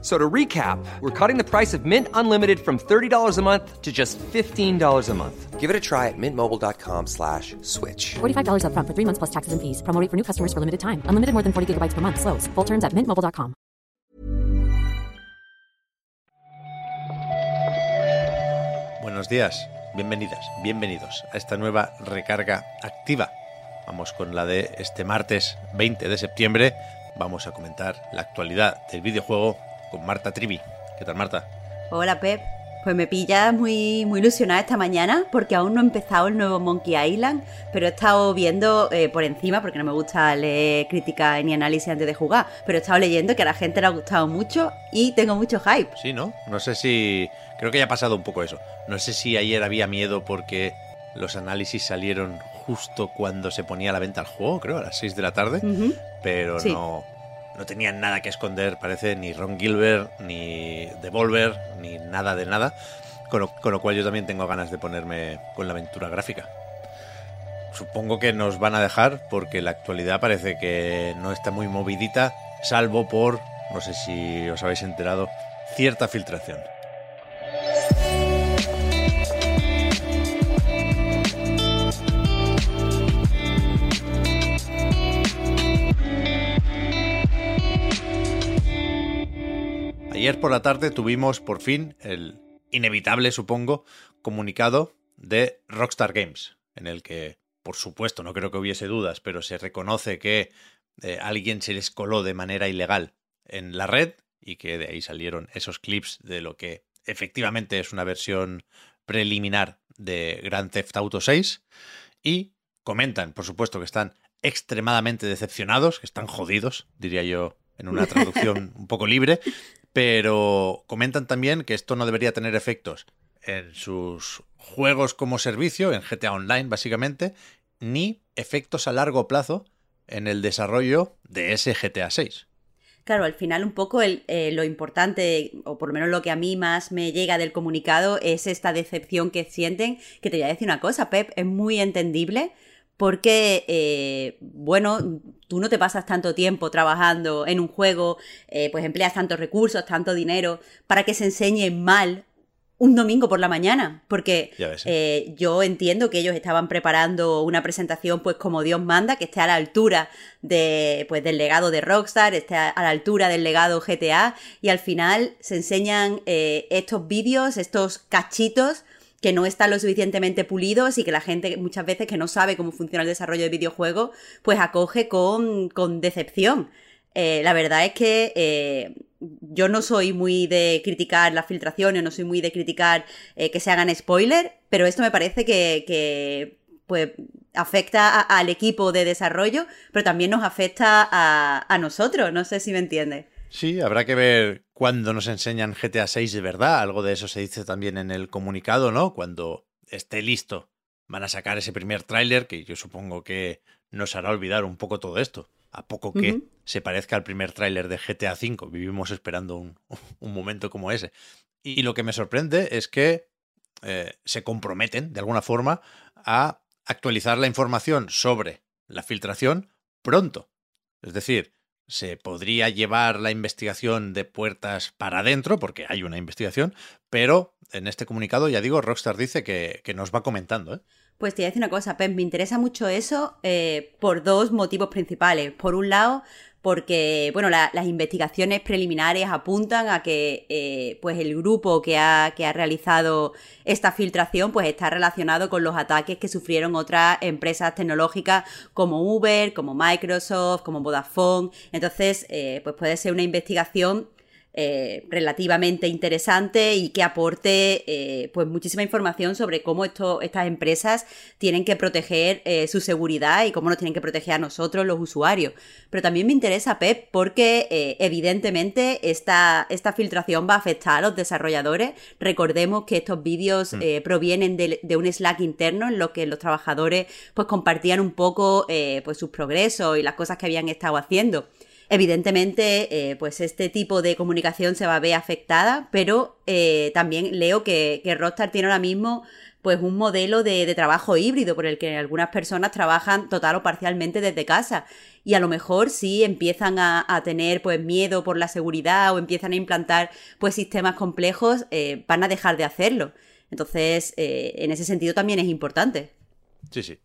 So to recap, we're cutting the price of Mint Unlimited from $30 a month to just $15 a month. Give it a try at mintmobile.com slash switch. $45 upfront for three months plus taxes and fees. Promo rate for new customers for limited time. Unlimited more than 40 gigabytes per month. Slows. Full terms at mintmobile.com. Buenos días, bienvenidas, bienvenidos a esta nueva recarga activa. Vamos con la de este martes 20 de septiembre. Vamos a comentar la actualidad del videojuego con Marta Trivi. ¿Qué tal, Marta? Hola, Pep. Pues me pilla muy, muy ilusionada esta mañana porque aún no he empezado el nuevo Monkey Island, pero he estado viendo eh, por encima, porque no me gusta leer crítica ni análisis antes de jugar, pero he estado leyendo que a la gente le ha gustado mucho y tengo mucho hype. Sí, ¿no? No sé si... Creo que ya ha pasado un poco eso. No sé si ayer había miedo porque los análisis salieron justo cuando se ponía a la venta el juego, creo, a las 6 de la tarde, pero Sí. no no tenían nada que esconder, parece, ni Ron Gilbert, ni Devolver, ni nada de nada. Con lo, con lo cual yo también tengo ganas de ponerme con la aventura gráfica. Supongo que nos van a dejar porque la actualidad parece que no está muy movidita, salvo por, no sé si os habéis enterado, cierta filtración. Ayer por la tarde tuvimos por fin el inevitable, supongo, comunicado de Rockstar Games, en el que, por supuesto, no creo que hubiese dudas, pero se reconoce que eh, alguien se les coló de manera ilegal en la red y que de ahí salieron esos clips de lo que efectivamente es una versión preliminar de Grand Theft Auto 6 y comentan, por supuesto, que están extremadamente decepcionados, que están jodidos, diría yo en una traducción un poco libre, pero comentan también que esto no debería tener efectos en sus juegos como servicio, en GTA Online básicamente, ni efectos a largo plazo en el desarrollo de ese GTA 6. Claro, al final un poco eh, lo importante, o por lo menos lo que a mí más me llega del comunicado, es esta decepción que sienten, que te voy a decir una cosa, Pep, es muy entendible porque, eh, bueno, tú no te pasas tanto tiempo trabajando en un juego, eh, pues empleas tantos recursos, tanto dinero, para que se enseñe mal un domingo por la mañana, porque ves, ¿eh? eh, yo entiendo que ellos estaban preparando una presentación pues como Dios manda, que esté a la altura de, pues, del legado de Rockstar, esté a, a la altura del legado GTA, y al final se enseñan eh, estos vídeos, estos cachitos que no están lo suficientemente pulidos y que la gente muchas veces que no sabe cómo funciona el desarrollo de videojuegos, pues acoge con, con decepción. Eh, la verdad es que eh, yo no soy muy de criticar las filtraciones, no soy muy de criticar eh, que se hagan spoilers, pero esto me parece que, que, pues afecta al equipo de desarrollo, pero también nos afecta a, a nosotros, no sé si me entiendes. Sí, habrá que ver cuándo nos enseñan GTA 6 de verdad. Algo de eso se dice también en el comunicado, ¿no? Cuando esté listo, van a sacar ese primer tráiler que yo supongo que nos hará olvidar un poco todo esto. A poco que se parezca al primer tráiler de GTA 5. Vivimos esperando un, un momento como ese. Y, y lo que me sorprende es que eh, se comprometen, de alguna forma, a actualizar la información sobre la filtración pronto. Es decir, se podría llevar la investigación de puertas para adentro, porque hay una investigación, pero en este comunicado, ya digo, Rockstar dice que, que nos va comentando. ¿eh? Pues te voy a decir una cosa, Pep, me interesa mucho eso eh, por dos motivos principales. Por un lado, porque bueno, la- las investigaciones preliminares apuntan a que eh, pues el grupo que ha, que ha realizado esta filtración pues está relacionado con los ataques que sufrieron otras empresas tecnológicas como Uber, como Microsoft, como Vodafone. Entonces, eh, pues puede ser una investigación eh, relativamente interesante y que aporte eh, pues muchísima información sobre cómo esto, estas empresas tienen que proteger eh, su seguridad y cómo nos tienen que proteger a nosotros los usuarios. Pero también me interesa, Pep, porque evidentemente esta, esta filtración va a afectar a los desarrolladores. Recordemos que estos vídeos eh, provienen de, de un Slack interno en lo que los trabajadores pues compartían un poco pues sus progresos y las cosas que habían estado haciendo. Evidentemente, eh, pues este tipo de comunicación se va a ver afectada, pero eh, también leo que, que Rockstar tiene ahora mismo pues un modelo de, trabajo híbrido por el que algunas personas trabajan total o parcialmente desde casa. Y a lo mejor si empiezan a, tener pues miedo por la seguridad o empiezan a implantar pues sistemas complejos eh, van a dejar de hacerlo. Entonces eh, en ese sentido también es importante. Sí sí.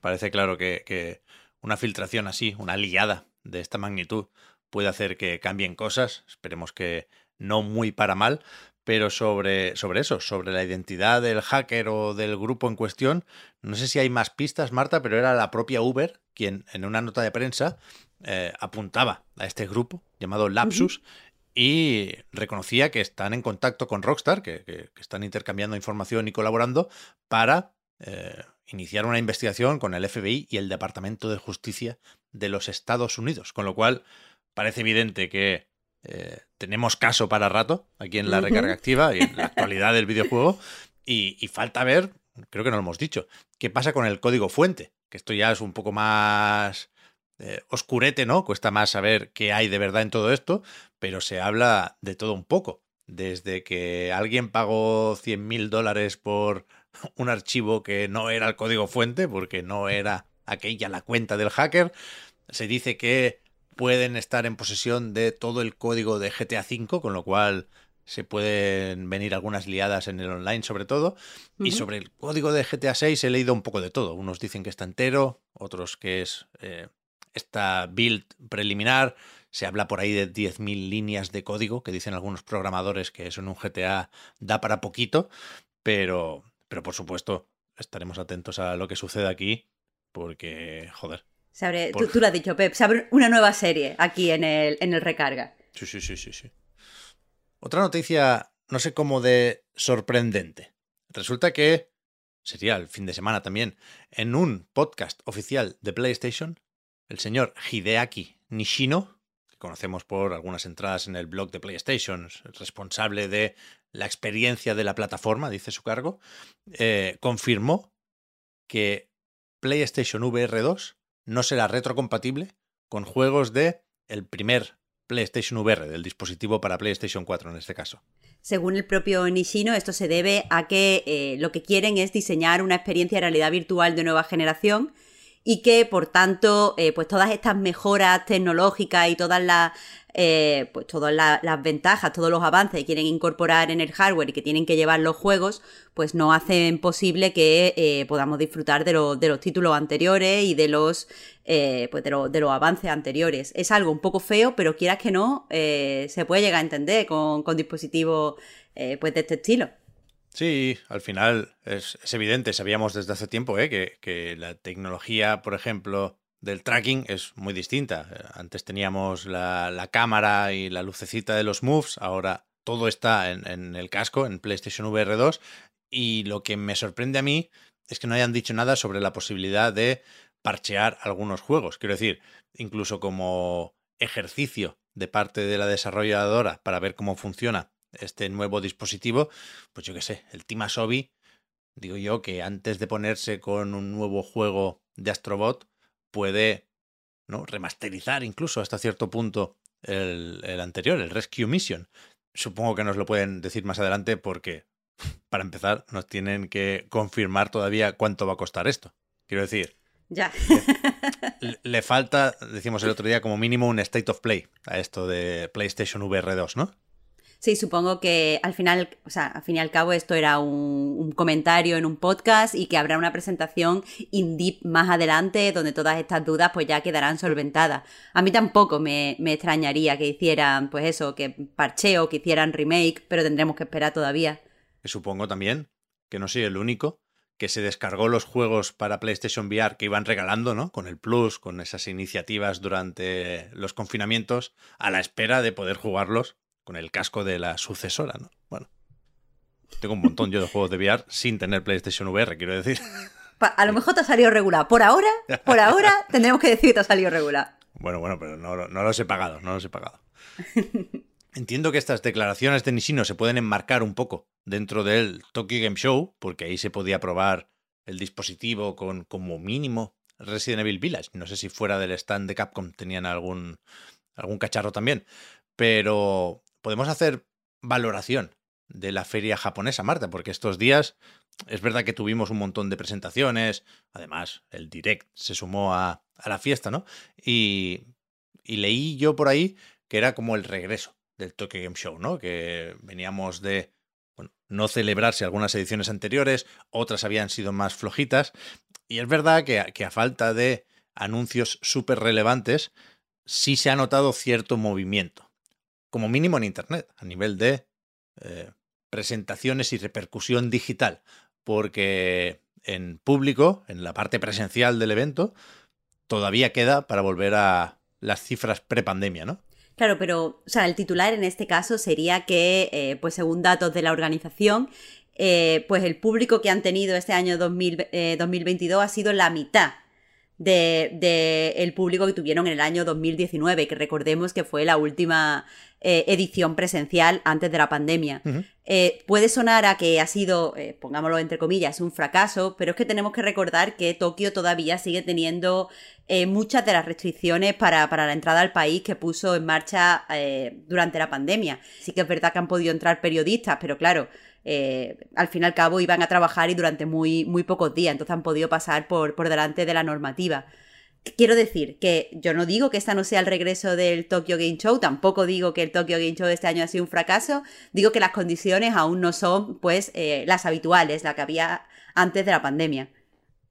Parece claro que una filtración así una liada de esta magnitud puede hacer que cambien cosas esperemos que no muy para mal pero sobre, sobre eso, sobre la identidad del hacker o del grupo en cuestión, no sé si hay más pistas, Marta, pero era la propia Uber quien en una nota de prensa eh, apuntaba a este grupo llamado Lapsus y reconocía que están en contacto con Rockstar, que, están intercambiando información y colaborando para eh, iniciar una investigación con el FBI y el Departamento de Justicia de los Estados Unidos, con lo cual parece evidente que eh, tenemos caso para rato aquí en la recarga activa y en la actualidad del videojuego. Y, falta ver, creo que no lo hemos dicho, qué pasa con el código fuente, que esto ya es un poco más eh, oscurete, ¿no? Cuesta más saber qué hay de verdad en todo esto, pero se habla de todo un poco. Desde que alguien pagó 100 mil dólares por un archivo que no era el código fuente, porque no era aquella la cuenta del hacker, se dice que pueden estar en posesión de todo el código de GTA V, con lo cual se pueden venir algunas liadas en el online sobre todo. Y sobre el código de GTA VI he leído un poco de todo. Unos dicen que está entero, otros que es eh, esta build preliminar. Se habla por ahí de 10.000 líneas de código, que dicen algunos programadores que eso en un GTA da para poquito, pero, pero por supuesto estaremos atentos a lo que sucede aquí, porque, joder, tú, lo has dicho, Pep, se abre una nueva serie aquí en el, en el recarga. Sí, sí, sí, sí, sí. Otra noticia, no sé cómo de sorprendente. Resulta que, sería el fin de semana también, en un podcast oficial de PlayStation, el señor Hideaki Nishino, conocemos por algunas entradas en el blog de PlayStation, responsable de la experiencia de la plataforma, dice su cargo, eh, confirmó que PlayStation VR 2 no será retrocompatible con juegos de el primer PlayStation VR, del dispositivo para PlayStation 4 en este caso. Según el propio Nishino, esto se debe a que eh, lo que quieren es diseñar una experiencia de realidad virtual de nueva generación y que, por tanto, eh, pues todas estas mejoras tecnológicas y todas las eh, pues todas las ventajas, todos los avances que quieren incorporar en el hardware y que tienen que llevar los juegos, pues no hacen posible que eh, podamos disfrutar de, de, los títulos anteriores y de los, eh, pues de, de, los avances anteriores. Es algo un poco feo, pero quieras que no, se puede llegar a entender con, con dispositivos pues de este estilo. Sí, al final es, evidente, sabíamos desde hace tiempo que, que la tecnología, por ejemplo, del tracking es muy distinta. Antes teníamos la, cámara y la lucecita de los moves, ahora todo está en, el casco, en PlayStation VR 2, y lo que me sorprende a mí es que no hayan dicho nada sobre la posibilidad de parchear algunos juegos. Quiero decir, incluso como ejercicio de parte de la desarrolladora para ver cómo funciona este nuevo dispositivo, pues yo qué sé, el Team Asobi, digo yo que antes de ponerse con un nuevo juego de Astrobot, puede ¿no? remasterizar incluso hasta cierto punto el, anterior, el Rescue Mission. Supongo que nos lo pueden decir más adelante porque, para empezar, nos tienen que confirmar todavía cuánto va a costar esto. Quiero decir, ya. le, falta, decimos el otro día, como mínimo un State of Play a esto de PlayStation VR 2, ¿no? Sí, supongo que al final, o sea, al fin y al cabo esto era un, comentario en un podcast y que habrá una presentación in deep más adelante donde todas estas dudas pues ya quedarán solventadas. A mí tampoco me, extrañaría que hicieran pues eso, que parcheo, que hicieran remake, pero tendremos que esperar todavía. Supongo también que no soy el único que se descargó los juegos para PlayStation VR que iban regalando, ¿no? Con el Plus, con esas iniciativas durante los confinamientos, a la espera de poder jugarlos con el casco de la sucesora, ¿no? Bueno, tengo un montón yo de juegos de VR sin tener PlayStation VR, quiero decir. A lo mejor te ha salido regular. Por ahora, por ahora tendremos que decir que te ha salido regular. Bueno, bueno, pero no, no los he pagado, no los he pagado. Entiendo que estas declaraciones de Nishino se pueden enmarcar un poco dentro del Tokyo Game Show, porque ahí se podía probar el dispositivo con como mínimo Resident Evil Village. No sé si fuera del stand de Capcom tenían algún algún cacharro también. Pero podemos hacer valoración de la feria japonesa, Marta, porque estos días es verdad que tuvimos un montón de presentaciones, además el direct se sumó a, a la fiesta, ¿no? Y, leí yo por ahí que era como el regreso del Tokyo Game Show, ¿no? Que veníamos de bueno, no celebrarse algunas ediciones anteriores, otras habían sido más flojitas, y es verdad que a falta de anuncios súper relevantes, sí se ha notado cierto movimiento, como mínimo en Internet, a nivel de eh, presentaciones y repercusión digital, porque en público, en la parte presencial del evento, todavía queda para volver a las cifras prepandemia, ¿no? Claro, pero, o sea, el titular en este caso sería que, eh, pues según datos de la organización, eh, pues el público que han tenido este año 2022 ha sido la mitad del de, el público que tuvieron en el año 2019, que recordemos que fue la última eh, edición presencial antes de la pandemia. Uh -huh. eh, puede sonar a que ha sido, eh, pongámoslo entre comillas, un fracaso, pero es que tenemos que recordar que Tokio todavía sigue teniendo muchas de las restricciones para, para, la entrada al país que puso en marcha durante la pandemia. Sí que es verdad que han podido entrar periodistas, pero claro, eh, al fin y al cabo iban a trabajar y durante muy, muy pocos días, entonces han podido pasar por, por delante de la normativa. Quiero decir que yo no digo que esta no sea el regreso del Tokyo Game Show, tampoco digo que el Tokyo Game Show este año ha sido un fracaso, digo que las condiciones aún no son pues eh, las habituales, las que había antes de la pandemia.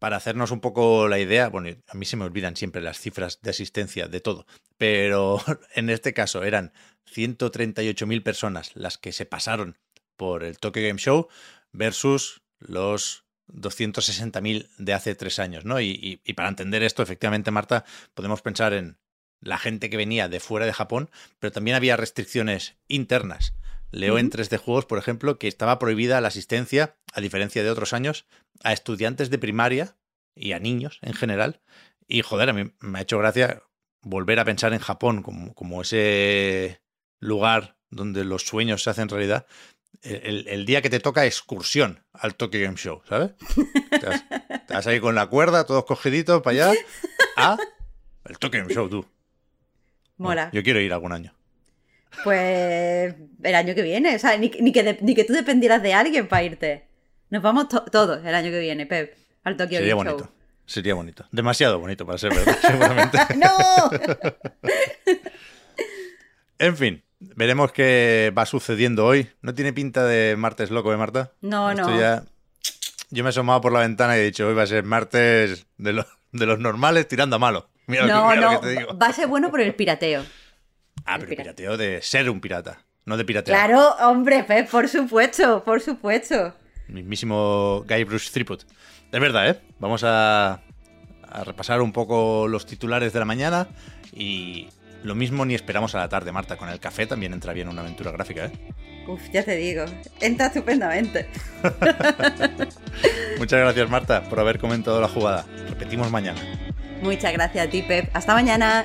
Para hacernos un poco la idea, bueno, a mí se me olvidan siempre las cifras de asistencia de todo, pero en este caso eran 138.000 personas las que se pasaron por el Tokyo Game Show versus los 260.000 de hace tres años, ¿no? Y, y, y, para entender esto, efectivamente, Marta, podemos pensar en la gente que venía de fuera de Japón, pero también había restricciones internas. Leo uh -huh. en 3D Juegos, por ejemplo, que estaba prohibida la asistencia, a diferencia de otros años, a estudiantes de primaria y a niños en general. Y joder, a mí me ha hecho gracia volver a pensar en Japón como, como ese lugar donde los sueños se hacen realidad el, el, día que te toca excursión al Tokyo Game Show, ¿sabes? Te vas, te vas ahí con la cuerda, todos cogiditos para allá, a el Tokyo Game Show, tú. Mola. Bueno, yo quiero ir algún año. Pues el año que viene, o sea, ni, ni, que, de, ni que tú dependieras de alguien para irte. Nos vamos to todos el año que viene, Pep, al Tokyo Sería Game bonito. Show. Sería bonito. Demasiado bonito para ser verdad, seguramente. ¡No! en fin, Veremos qué va sucediendo hoy. No tiene pinta de martes loco, ¿eh, Marta? No, Esto no. Ya... Yo me he asomado por la ventana y he dicho, hoy va a ser martes de, lo... de los normales tirando a malo. Mira, no, lo, que, mira no, lo que te digo. va a ser bueno por el pirateo. Ah, el pero pirateo. pirateo de ser un pirata, no de piratear. Claro, hombre, Pep, por supuesto, por supuesto. El mismísimo Guy Bruce Threepwood. Es verdad, ¿eh? Vamos a, a repasar un poco los titulares de la mañana y lo mismo ni esperamos a la tarde, Marta. Con el café también entra bien una aventura gráfica, ¿eh? Uf, ya te digo. Entra estupendamente. Muchas gracias, Marta, por haber comentado la jugada. Repetimos mañana. Muchas gracias a ti, Pep. Hasta mañana.